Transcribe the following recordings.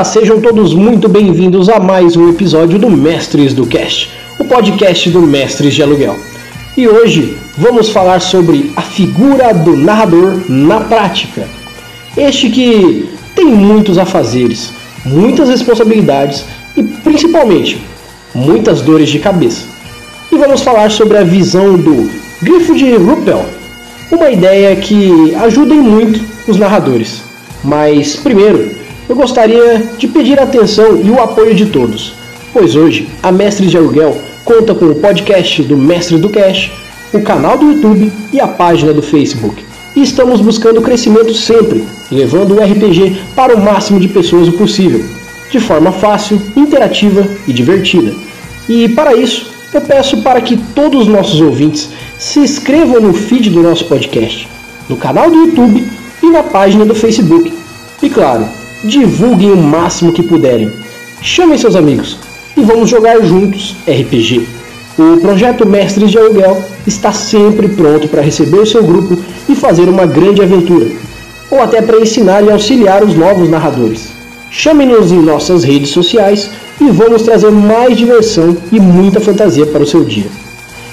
Olá, sejam todos muito bem-vindos a mais um episódio do Mestres do Cast, o podcast do Mestres de Aluguel. E hoje vamos falar sobre a figura do narrador na prática. Este que tem muitos afazeres, muitas responsabilidades e principalmente muitas dores de cabeça. E vamos falar sobre a visão do grifo de Ruppel, uma ideia que ajuda muito os narradores. Mas primeiro, eu gostaria de pedir a atenção e o apoio de todos, pois hoje a Mestres de Aluguel conta com o podcast do Mestre do Cash, o canal do YouTube e a página do Facebook. E estamos buscando crescimento sempre, levando o RPG para o máximo de pessoas possível, de forma fácil, interativa e divertida. E para isso, eu peço para que todos os nossos ouvintes se inscrevam no feed do nosso podcast, no canal do YouTube e na página do Facebook. E claro, divulguem o máximo que puderem. Chamem seus amigos e vamos jogar juntos RPG. O projeto Mestres de Aluguel está sempre pronto para receber o seu grupo e fazer uma grande aventura, ou até para ensinar e auxiliar os novos narradores. Chame-nos em nossas redes sociais e vamos trazer mais diversão e muita fantasia para o seu dia.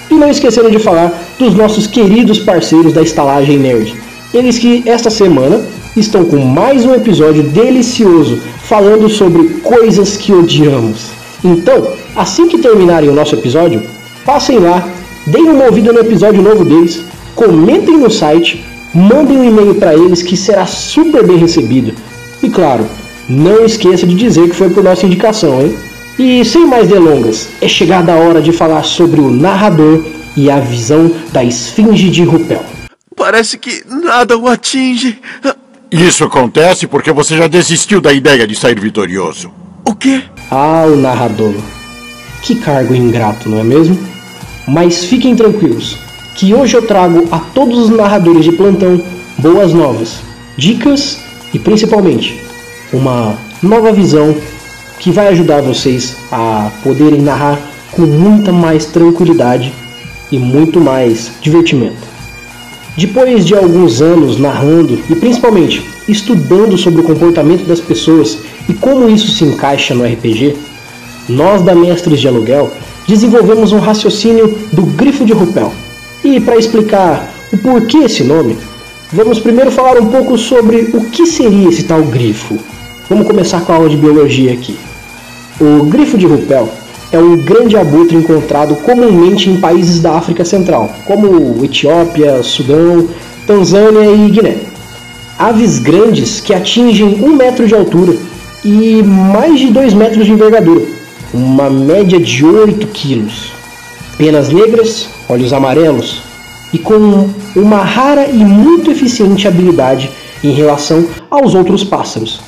E não esquecendo de falar dos nossos queridos parceiros da Estalagem Nerd. Eles que esta semana estão com mais um episódio delicioso falando sobre coisas que odiamos. Então, assim que terminarem o nosso episódio, passem lá, deem uma ouvida no episódio novo deles, comentem no site, mandem um e-mail para eles que será super bem recebido. E claro, não esqueça de dizer que foi por nossa indicação, hein? E sem mais delongas, é chegada a hora de falar sobre o narrador e a visão da esfinge de Rupel. Parece que nada o atinge. Isso acontece porque você já desistiu da ideia de sair vitorioso. O quê? Ah, o narrador. Que cargo ingrato, não é mesmo? Mas fiquem tranquilos, que hoje eu trago a todos os narradores de plantão boas novas, dicas e principalmente uma nova visão que vai ajudar vocês a poderem narrar com muita mais tranquilidade e muito mais divertimento. Depois de alguns anos narrando e principalmente estudando sobre o comportamento das pessoas e como isso se encaixa no RPG, nós da Mestres de Aluguel desenvolvemos um raciocínio do Grifo de Rupel. E para explicar o porquê esse nome, vamos primeiro falar um pouco sobre o que seria esse tal grifo. Vamos começar com a aula de biologia aqui. O grifo de Rupel é um grande abutre encontrado comumente em países da África Central, como Etiópia, Sudão, Tanzânia e Guiné. Aves grandes que atingem um metro de altura e mais de 2 metros de envergadura, uma média de 8 quilos. Penas negras, olhos amarelos e com uma rara e muito eficiente habilidade em relação aos outros pássaros.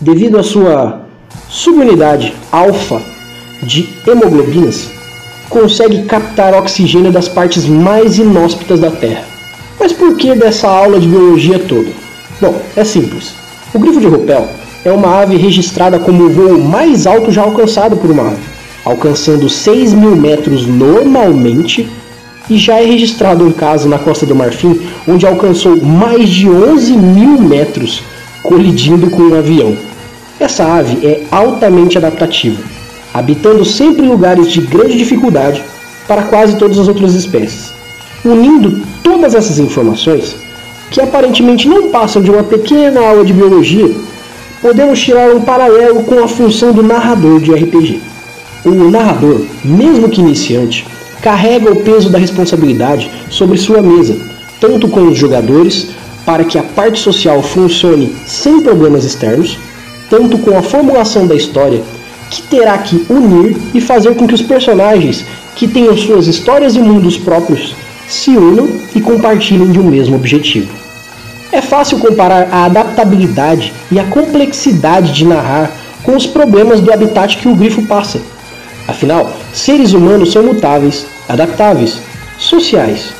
Devido à sua subunidade alfa de hemoglobinas consegue captar oxigênio das partes mais inóspitas da Terra. Mas por que dessa aula de biologia toda? Bom, é simples. O grifo de Ruppel é uma ave registrada como o voo mais alto já alcançado por uma ave, alcançando 6 mil metros normalmente, e já é registrado um caso na Costa do Marfim onde alcançou mais de 11 mil metros colidindo com um avião. Essa ave é altamente adaptativa habitando sempre em lugares de grande dificuldade para quase todas as outras espécies. Unindo todas essas informações, que aparentemente não passam de uma pequena aula de biologia, podemos tirar um paralelo com a função do narrador de RPG. O narrador, mesmo que iniciante, carrega o peso da responsabilidade sobre sua mesa, tanto com os jogadores, para que a parte social funcione sem problemas externos, tanto com a formulação da história que terá que unir e fazer com que os personagens que tenham suas histórias e mundos próprios se unam e compartilhem de um mesmo objetivo. É fácil comparar a adaptabilidade e a complexidade de narrar com os problemas do habitat que o grifo passa. Afinal, seres humanos são mutáveis, adaptáveis, sociais.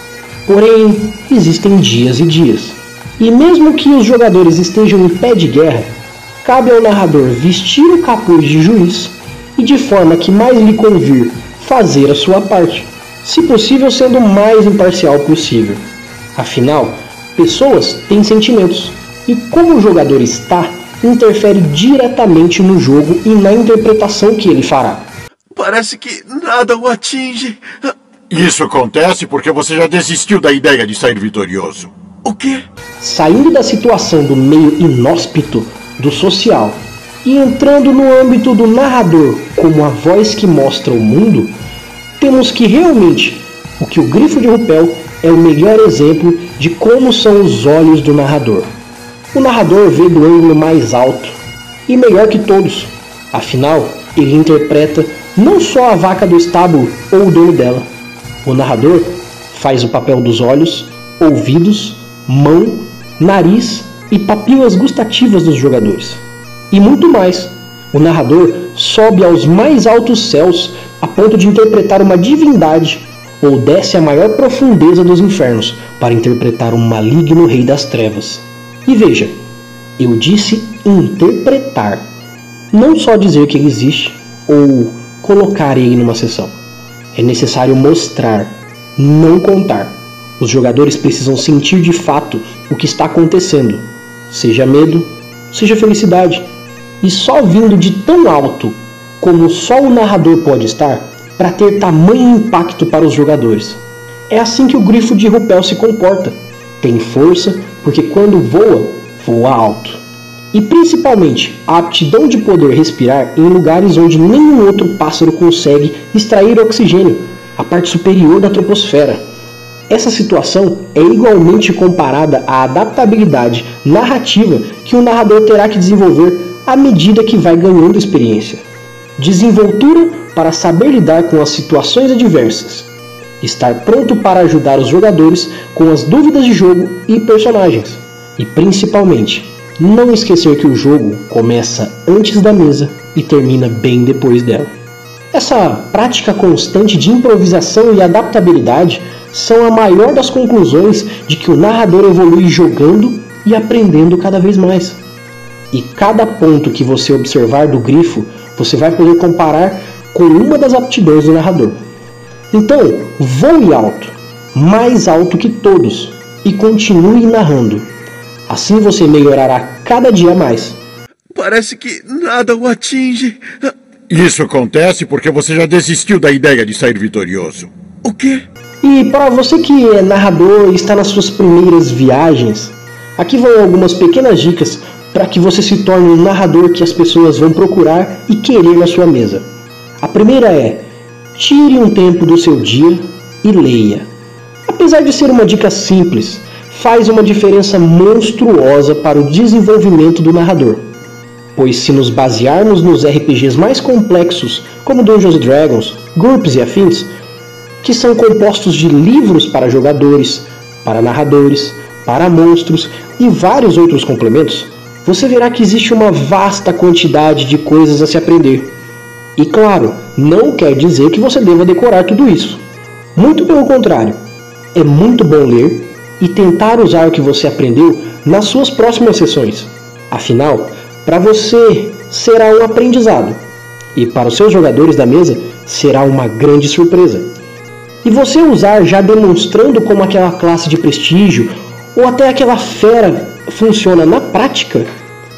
Porém, existem dias e dias. E mesmo que os jogadores estejam em pé de guerra, cabe ao narrador vestir o capuz de juiz e, de forma que mais lhe convir, fazer a sua parte, se possível sendo o mais imparcial possível. Afinal, pessoas têm sentimentos, e como o jogador está interfere diretamente no jogo e na interpretação que ele fará. Parece que nada o atinge. Isso acontece porque você já desistiu da ideia de sair vitorioso. O quê? Saindo da situação do meio inóspito do social e entrando no âmbito do narrador como a voz que mostra o mundo, temos que realmente o que o Grifo de Rupel é o melhor exemplo de como são os olhos do narrador. O narrador vê do ângulo mais alto e melhor que todos, afinal, ele interpreta não só a vaca do estábulo ou o dono dela. O narrador faz o papel dos olhos, ouvidos, mão, nariz e papilas gustativas dos jogadores. E muito mais. O narrador sobe aos mais altos céus a ponto de interpretar uma divindade ou desce à maior profundeza dos infernos para interpretar um maligno rei das trevas. E veja, eu disse interpretar, não só dizer que ele existe ou colocar ele numa sessão. É necessário mostrar, não contar. Os jogadores precisam sentir de fato o que está acontecendo, seja medo, seja felicidade. E só vindo de tão alto como só o narrador pode estar, para ter tamanho impacto para os jogadores. É assim que o grifo de Rupel se comporta. Tem força, porque quando voa, voa alto. E principalmente a aptidão de poder respirar em lugares onde nenhum outro pássaro consegue extrair oxigênio, a parte superior da troposfera. Essa situação é igualmente comparada à adaptabilidade narrativa que o narrador terá que desenvolver à medida que vai ganhando experiência. Desenvoltura para saber lidar com as situações adversas. Estar pronto para ajudar os jogadores com as dúvidas de jogo e personagens. E principalmente, não esquecer que o jogo começa antes da mesa e termina bem depois dela. Essa prática constante de improvisação e adaptabilidade são a maior das conclusões de que o narrador evolui jogando e aprendendo cada vez mais. E cada ponto que você observar do grifo, você vai poder comparar com uma das aptidões do narrador. Então, voe alto, mais alto que todos, e continue narrando. Assim você melhorará cada dia mais. Parece que nada o atinge. Isso acontece porque você já desistiu da ideia de sair vitorioso. O quê? E para você que é narrador e está nas suas primeiras viagens, aqui vão algumas pequenas dicas para que você se torne um narrador que as pessoas vão procurar e querer na sua mesa. A primeira é: tire um tempo do seu dia e leia. Apesar de ser uma dica simples, faz uma diferença monstruosa para o desenvolvimento do narrador. Pois se nos basearmos nos RPGs mais complexos, como Dungeons Dragons, GURPS e afins, que são compostos de livros para jogadores, para narradores, para monstros e vários outros complementos, você verá que existe uma vasta quantidade de coisas a se aprender. E claro, não quer dizer que você deva decorar tudo isso. Muito pelo contrário, é muito bom ler e tentar usar o que você aprendeu nas suas próximas sessões. Afinal, para você será um aprendizado e para os seus jogadores da mesa será uma grande surpresa. E você usar já demonstrando como aquela classe de prestígio ou até aquela fera funciona na prática,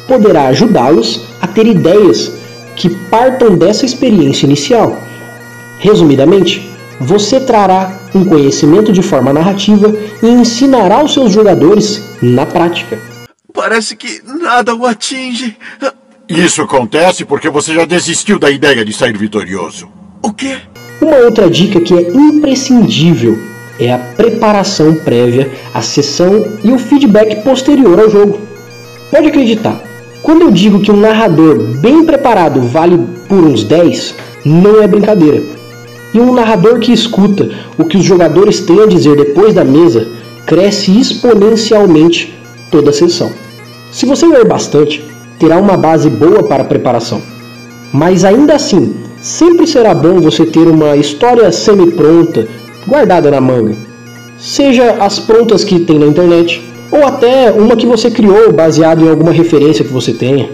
poderá ajudá-los a ter ideias que partam dessa experiência inicial. Resumidamente, você trará um conhecimento de forma narrativa e ensinará os seus jogadores na prática. Parece que nada o atinge. Isso acontece porque você já desistiu da ideia de sair vitorioso. O quê? Uma outra dica que é imprescindível é a preparação prévia à sessão e o feedback posterior ao jogo. Pode acreditar, quando eu digo que um narrador bem preparado vale por uns 10, não é brincadeira. E um narrador que escuta o que os jogadores têm a dizer depois da mesa cresce exponencialmente toda a sessão. Se você ler bastante, terá uma base boa para a preparação. Mas ainda assim, sempre será bom você ter uma história semi-pronta, guardada na manga. Seja as prontas que tem na internet, ou até uma que você criou baseado em alguma referência que você tenha.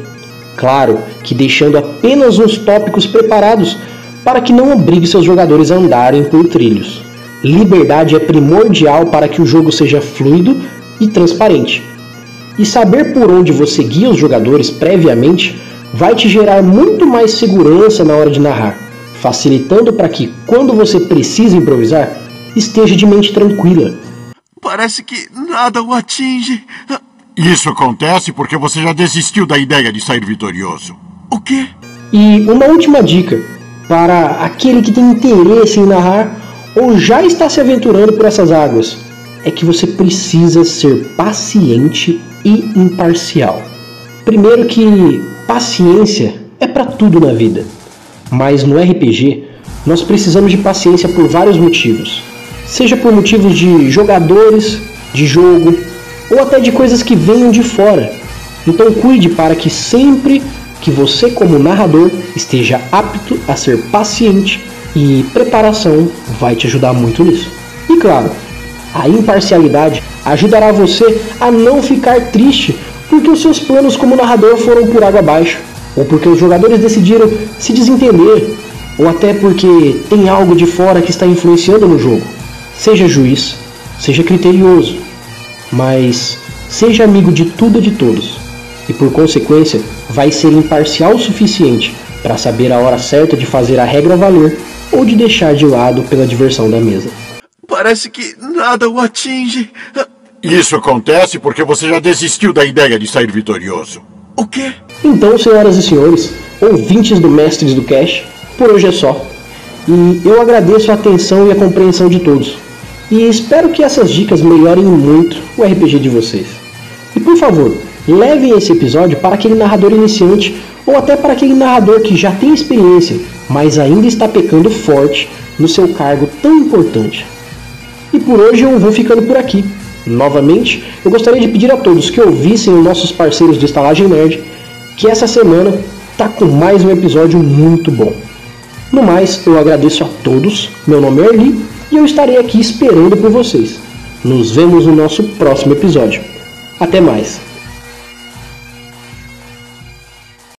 Claro que deixando apenas uns tópicos preparados para que não obrigue seus jogadores a andarem por trilhos. Liberdade é primordial para que o jogo seja fluido e transparente. E saber por onde você guia os jogadores previamente vai te gerar muito mais segurança na hora de narrar, facilitando para que, quando você precisa improvisar, esteja de mente tranquila. Parece que nada o atinge. Isso acontece porque você já desistiu da ideia de sair vitorioso. O quê? E uma última dica para aquele que tem interesse em narrar ou já está se aventurando por essas águas é que você precisa ser paciente e imparcial. Primeiro que paciência é para tudo na vida, mas no RPG nós precisamos de paciência por vários motivos. Seja por motivos de jogadores, de jogo ou até de coisas que venham de fora. Então cuide para que sempre que você como narrador esteja apto a ser paciente e preparação vai te ajudar muito nisso. E claro, a imparcialidade ajudará você a não ficar triste porque os seus planos como narrador foram por água abaixo, ou porque os jogadores decidiram se desentender, ou até porque tem algo de fora que está influenciando no jogo. Seja juiz, seja criterioso, mas seja amigo de tudo e de todos, e por consequência vai ser imparcial o suficiente para saber a hora certa de fazer a regra valer ou de deixar de lado pela diversão da mesa. Parece que nada o atinge. Isso acontece porque você já desistiu da ideia de sair vitorioso. O quê? Então, senhoras e senhores, ouvintes do Mestres do Cash, por hoje é só. E eu agradeço a atenção e a compreensão de todos. E espero que essas dicas melhorem muito o RPG de vocês. E por favor, levem esse episódio para aquele narrador iniciante ou até para aquele narrador que já tem experiência, mas ainda está pecando forte no seu cargo tão importante. E por hoje eu vou ficando por aqui. Novamente, eu gostaria de pedir a todos que ouvissem os nossos parceiros do Estalagem Nerd, que essa semana tá com mais um episódio muito bom. No mais, eu agradeço a todos, meu nome é Erli e eu estarei aqui esperando por vocês. Nos vemos no nosso próximo episódio. Até mais!